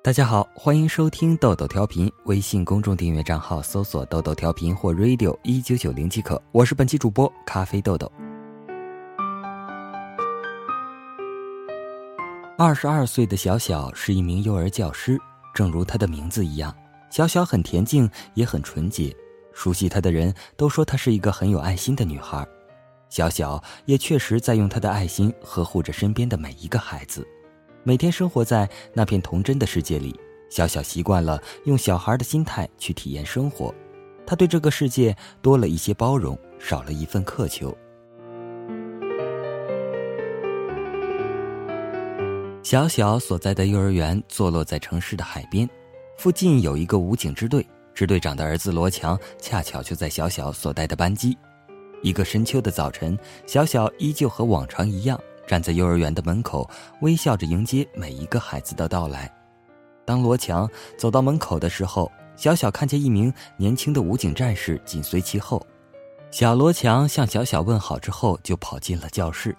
大家好，欢迎收听豆豆调频，微信公众订阅账号搜索“豆豆调频”或 “radio 一九九零”即可。我是本期主播咖啡豆豆。二十二岁的小小是一名幼儿教师，正如她的名字一样，小小很恬静，也很纯洁。熟悉她的人都说她是一个很有爱心的女孩。小小也确实在用她的爱心呵护着身边的每一个孩子。每天生活在那片童真的世界里，小小习惯了用小孩的心态去体验生活，他对这个世界多了一些包容，少了一份苛求。小小所在的幼儿园坐落在城市的海边，附近有一个武警支队，支队长的儿子罗强恰巧就在小小所带的班机。一个深秋的早晨，小小依旧和往常一样。站在幼儿园的门口，微笑着迎接每一个孩子的到来。当罗强走到门口的时候，小小看见一名年轻的武警战士紧随其后。小罗强向小小问好之后，就跑进了教室。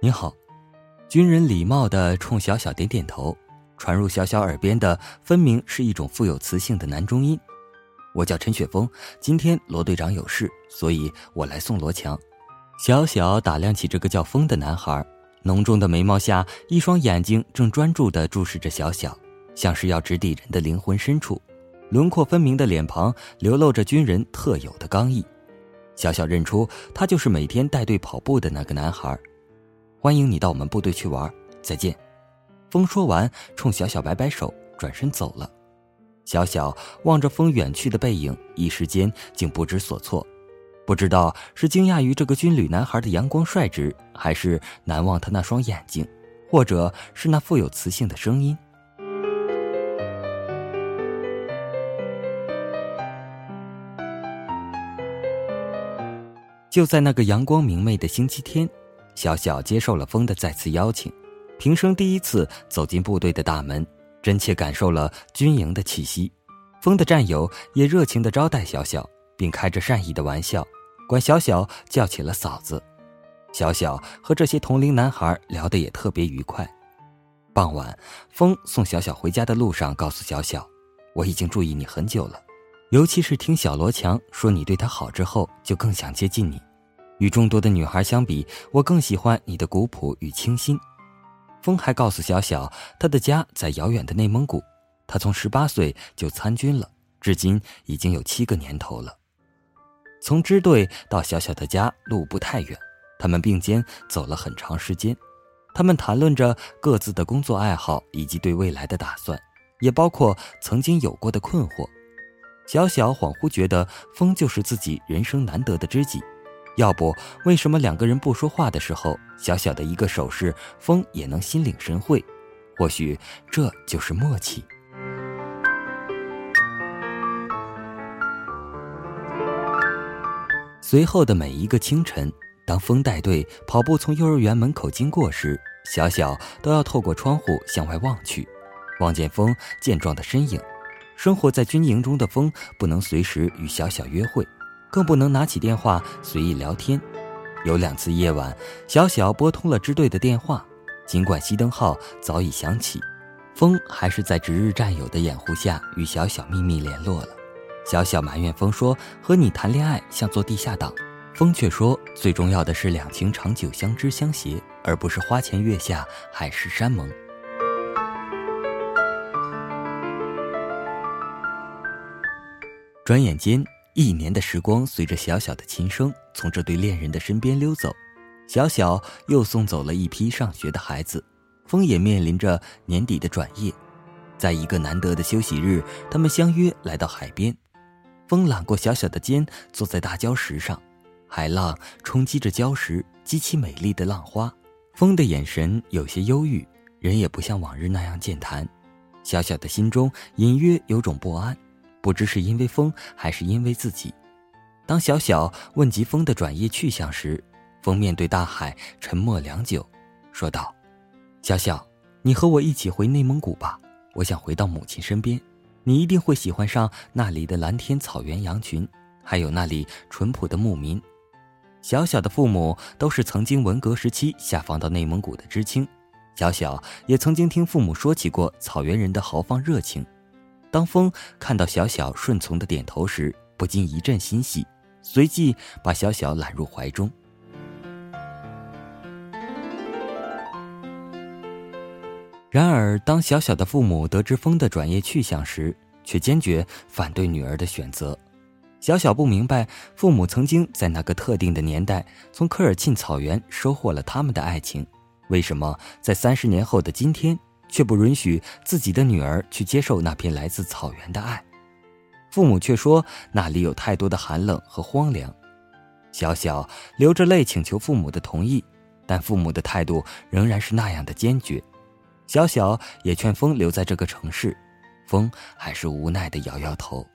你好，军人礼貌的冲小小点点头，传入小小耳边的分明是一种富有磁性的男中音。我叫陈雪峰，今天罗队长有事，所以我来送罗强。小小打量起这个叫风的男孩，浓重的眉毛下，一双眼睛正专注地注视着小小，像是要直抵人的灵魂深处。轮廓分明的脸庞流露着军人特有的刚毅。小小认出他就是每天带队跑步的那个男孩。欢迎你到我们部队去玩，再见。风说完，冲小小摆摆手，转身走了。小小望着风远去的背影，一时间竟不知所措，不知道是惊讶于这个军旅男孩的阳光率直，还是难忘他那双眼睛，或者是那富有磁性的声音。就在那个阳光明媚的星期天，小小接受了风的再次邀请，平生第一次走进部队的大门。真切感受了军营的气息，风的战友也热情地招待小小，并开着善意的玩笑，管小小叫起了嫂子。小小和这些同龄男孩聊得也特别愉快。傍晚，风送小小回家的路上，告诉小小：“我已经注意你很久了，尤其是听小罗强说你对他好之后，就更想接近你。与众多的女孩相比，我更喜欢你的古朴与清新。”风还告诉小小，他的家在遥远的内蒙古，他从十八岁就参军了，至今已经有七个年头了。从支队到小小的家路不太远，他们并肩走了很长时间。他们谈论着各自的工作爱好以及对未来的打算，也包括曾经有过的困惑。小小恍惚觉得，风就是自己人生难得的知己。要不，为什么两个人不说话的时候，小小的一个手势，风也能心领神会？或许这就是默契。随后的每一个清晨，当风带队跑步从幼儿园门口经过时，小小都要透过窗户向外望去，望见风健壮的身影。生活在军营中的风，不能随时与小小约会。更不能拿起电话随意聊天。有两次夜晚，小小拨通了支队的电话，尽管熄灯号早已响起，风还是在值日战友的掩护下与小小秘密联络了。小小埋怨风说：“和你谈恋爱像做地下党。”风却说：“最重要的是两情长久、相知相携，而不是花前月下、海誓山盟。”转眼间。一年的时光随着小小的琴声从这对恋人的身边溜走，小小又送走了一批上学的孩子，风也面临着年底的转业，在一个难得的休息日，他们相约来到海边，风揽过小小的肩，坐在大礁石上，海浪冲击着礁石，激起美丽的浪花。风的眼神有些忧郁，人也不像往日那样健谈，小小的心中隐约有种不安。不知是因为风，还是因为自己。当小小问及风的转业去向时，风面对大海沉默良久，说道：“小小，你和我一起回内蒙古吧。我想回到母亲身边。你一定会喜欢上那里的蓝天、草原、羊群，还有那里淳朴的牧民。”小小的父母都是曾经文革时期下放到内蒙古的知青，小小也曾经听父母说起过草原人的豪放热情。当风看到小小顺从的点头时，不禁一阵欣喜，随即把小小揽入怀中。然而，当小小的父母得知风的转业去向时，却坚决反对女儿的选择。小小不明白，父母曾经在那个特定的年代从科尔沁草原收获了他们的爱情，为什么在三十年后的今天，却不允许自己的女儿去接受那片来自草原的爱？父母却说那里有太多的寒冷和荒凉。小小流着泪请求父母的同意，但父母的态度仍然是那样的坚决。小小也劝风留在这个城市，风还是无奈的摇摇头。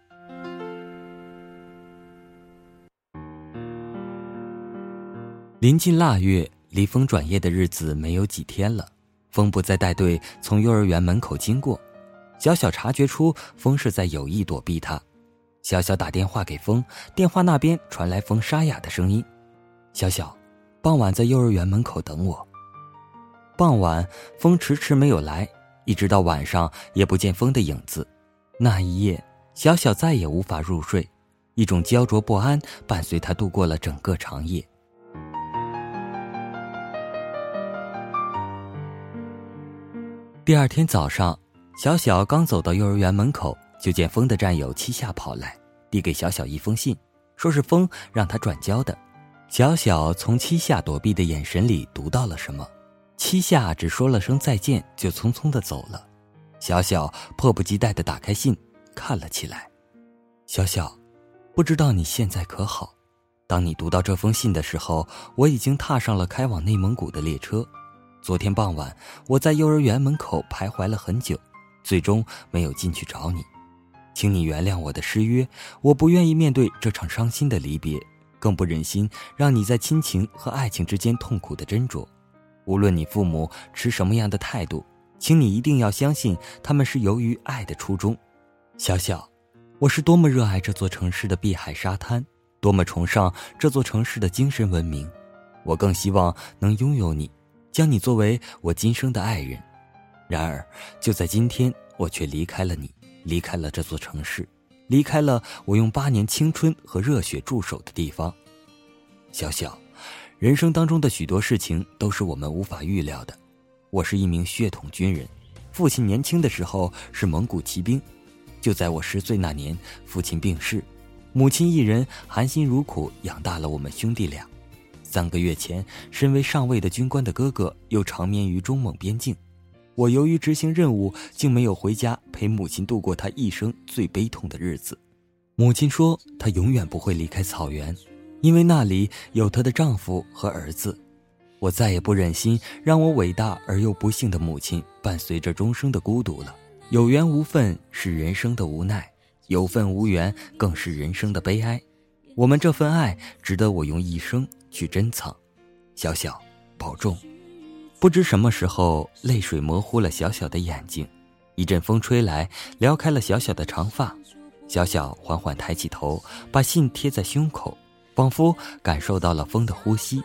临近腊月，离风转业的日子没有几天了。风不再带队从幼儿园门口经过，小小察觉出风是在有意躲避他。小小打电话给风，电话那边传来风沙哑的声音：“小小，傍晚在幼儿园门口等我。”傍晚，风迟迟没有来，一直到晚上也不见风的影子。那一夜，小小再也无法入睡，一种焦灼不安伴随他度过了整个长夜。第二天早上，小小刚走到幼儿园门口，就见风的战友七夏跑来，递给小小一封信，说是风让他转交的。小小从七夏躲避的眼神里读到了什么。七夏只说了声再见，就匆匆的走了。小小迫不及待的打开信，看了起来。小小，不知道你现在可好？当你读到这封信的时候，我已经踏上了开往内蒙古的列车。昨天傍晚，我在幼儿园门口徘徊了很久，最终没有进去找你。请你原谅我的失约，我不愿意面对这场伤心的离别，更不忍心让你在亲情和爱情之间痛苦的斟酌。无论你父母持什么样的态度，请你一定要相信他们是由于爱的初衷。小小，我是多么热爱这座城市的碧海沙滩，多么崇尚这座城市的精神文明。我更希望能拥有你，将你作为我今生的爱人。然而，就在今天，我却离开了你，离开了这座城市，离开了我用八年青春和热血驻守的地方。小小。人生当中的许多事情都是我们无法预料的。我是一名血统军人，父亲年轻的时候是蒙古骑兵。就在我十岁那年，父亲病逝，母亲一人含辛茹苦养大了我们兄弟俩。三个月前，身为上尉的军官的哥哥又长眠于中蒙边境。我由于执行任务，竟没有回家陪母亲度过她一生最悲痛的日子。母亲说，她永远不会离开草原。因为那里有她的丈夫和儿子，我再也不忍心让我伟大而又不幸的母亲伴随着终生的孤独了。有缘无分是人生的无奈，有份无缘更是人生的悲哀。我们这份爱值得我用一生去珍藏。小小，保重。不知什么时候，泪水模糊了小小的眼睛，一阵风吹来，撩开了小小的长发。小小缓缓抬起头，把信贴在胸口。仿佛感受到了风的呼吸，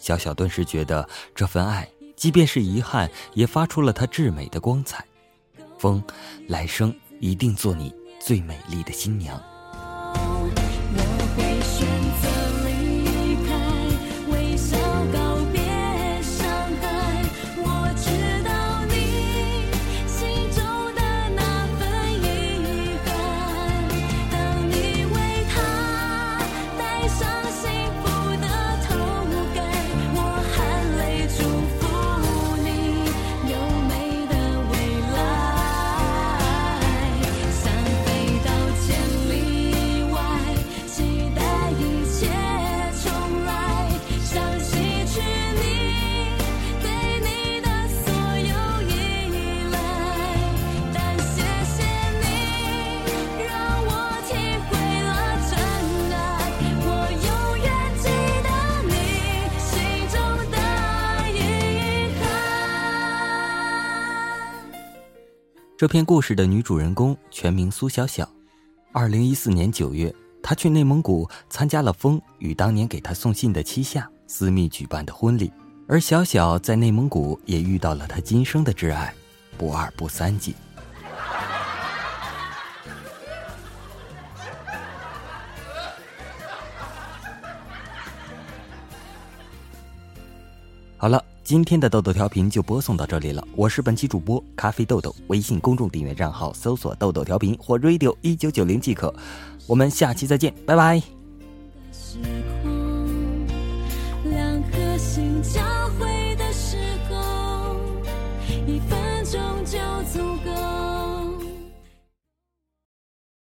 小小顿时觉得这份爱，即便是遗憾，也发出了它至美的光彩。风，来生一定做你最美丽的新娘。这篇故事的女主人公全名苏小小，二零一四年九月她去内蒙古参加了风与当年给她送信的七夏私密举办的婚礼，而小小在内蒙古也遇到了她今生的挚爱，不二不三姐。好了，今天的豆豆调频就播送到这里了。我是本期主播咖啡豆豆，微信公众订阅账号搜索“豆豆调频”或 “radio 一九九零”即可。我们下期再见，拜拜。